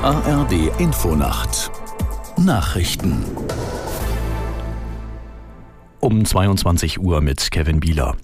ARD Infonacht Nachrichten um 22 Uhr mit Kevin Bieler.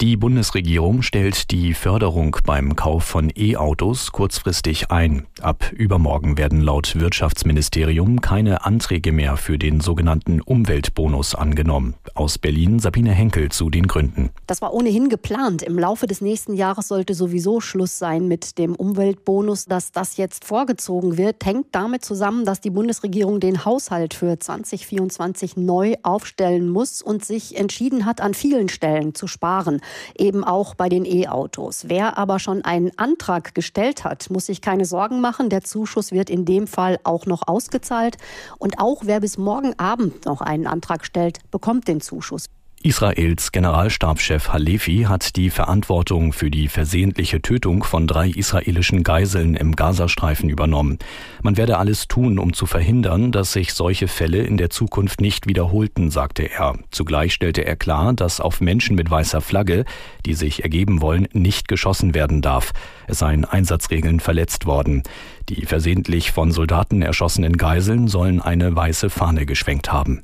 Die Bundesregierung stellt die Förderung beim Kauf von E-Autos kurzfristig ein. Ab übermorgen werden laut Wirtschaftsministerium keine Anträge mehr für den sogenannten Umweltbonus angenommen. Aus Berlin Sabine Henkel zu den Gründen. Das war ohnehin geplant. Im Laufe des nächsten Jahres sollte sowieso Schluss sein mit dem Umweltbonus. Dass das jetzt vorgezogen wird, hängt damit zusammen, dass die Bundesregierung den Haushalt für 2024 neu aufstellen muss und sich entschieden hat, an vielen Stellen zu sparen eben auch bei den E-Autos. Wer aber schon einen Antrag gestellt hat, muss sich keine Sorgen machen. Der Zuschuss wird in dem Fall auch noch ausgezahlt. Und auch wer bis morgen Abend noch einen Antrag stellt, bekommt den Zuschuss. Israels Generalstabschef Halefi hat die Verantwortung für die versehentliche Tötung von drei israelischen Geiseln im Gazastreifen übernommen. Man werde alles tun, um zu verhindern, dass sich solche Fälle in der Zukunft nicht wiederholten, sagte er. Zugleich stellte er klar, dass auf Menschen mit weißer Flagge, die sich ergeben wollen, nicht geschossen werden darf. Es seien Einsatzregeln verletzt worden. Die versehentlich von Soldaten erschossenen Geiseln sollen eine weiße Fahne geschwenkt haben.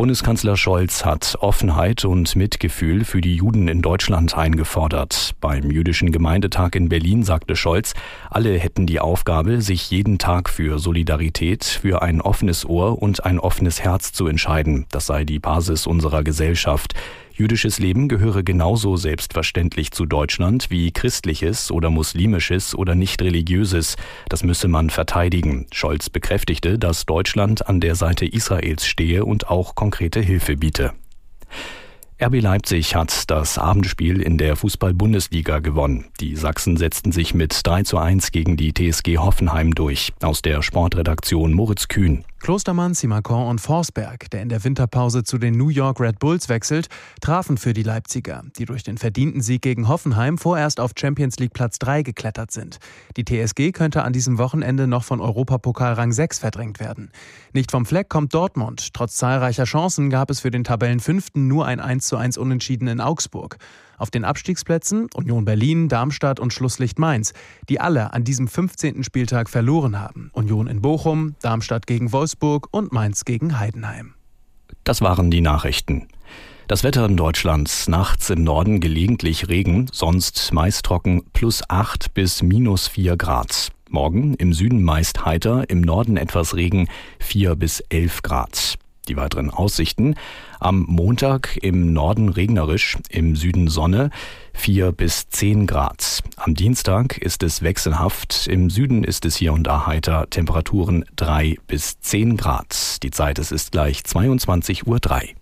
Bundeskanzler Scholz hat Offenheit und Mitgefühl für die Juden in Deutschland eingefordert. Beim jüdischen Gemeindetag in Berlin sagte Scholz, alle hätten die Aufgabe, sich jeden Tag für Solidarität, für ein offenes Ohr und ein offenes Herz zu entscheiden. Das sei die Basis unserer Gesellschaft. Jüdisches Leben gehöre genauso selbstverständlich zu Deutschland wie christliches oder muslimisches oder nicht religiöses. Das müsse man verteidigen. Scholz bekräftigte, dass Deutschland an der Seite Israels stehe und auch konkrete Hilfe biete. RB Leipzig hat das Abendspiel in der Fußball-Bundesliga gewonnen. Die Sachsen setzten sich mit 3 zu 1 gegen die TSG Hoffenheim durch. Aus der Sportredaktion Moritz Kühn. Klostermann, Simacon und Forsberg, der in der Winterpause zu den New York Red Bulls wechselt, trafen für die Leipziger, die durch den verdienten Sieg gegen Hoffenheim vorerst auf Champions League Platz 3 geklettert sind. Die TSG könnte an diesem Wochenende noch von Europapokal Rang 6 verdrängt werden. Nicht vom Fleck kommt Dortmund. Trotz zahlreicher Chancen gab es für den Tabellenfünften nur ein 1 zu 1 Unentschieden in Augsburg. Auf den Abstiegsplätzen Union Berlin, Darmstadt und Schlusslicht Mainz, die alle an diesem 15. Spieltag verloren haben. Union in Bochum, Darmstadt gegen Wolfsburg und Mainz gegen Heidenheim. Das waren die Nachrichten. Das Wetter in Deutschland. Nachts im Norden gelegentlich Regen, sonst meist trocken plus 8 bis minus 4 Grad. Morgen im Süden meist heiter, im Norden etwas Regen 4 bis 11 Grad. Die weiteren Aussichten. Am Montag im Norden regnerisch, im Süden Sonne 4 bis 10 Grad. Am Dienstag ist es wechselhaft, im Süden ist es hier und da heiter, Temperaturen 3 bis 10 Grad. Die Zeit es ist gleich 22.03 Uhr.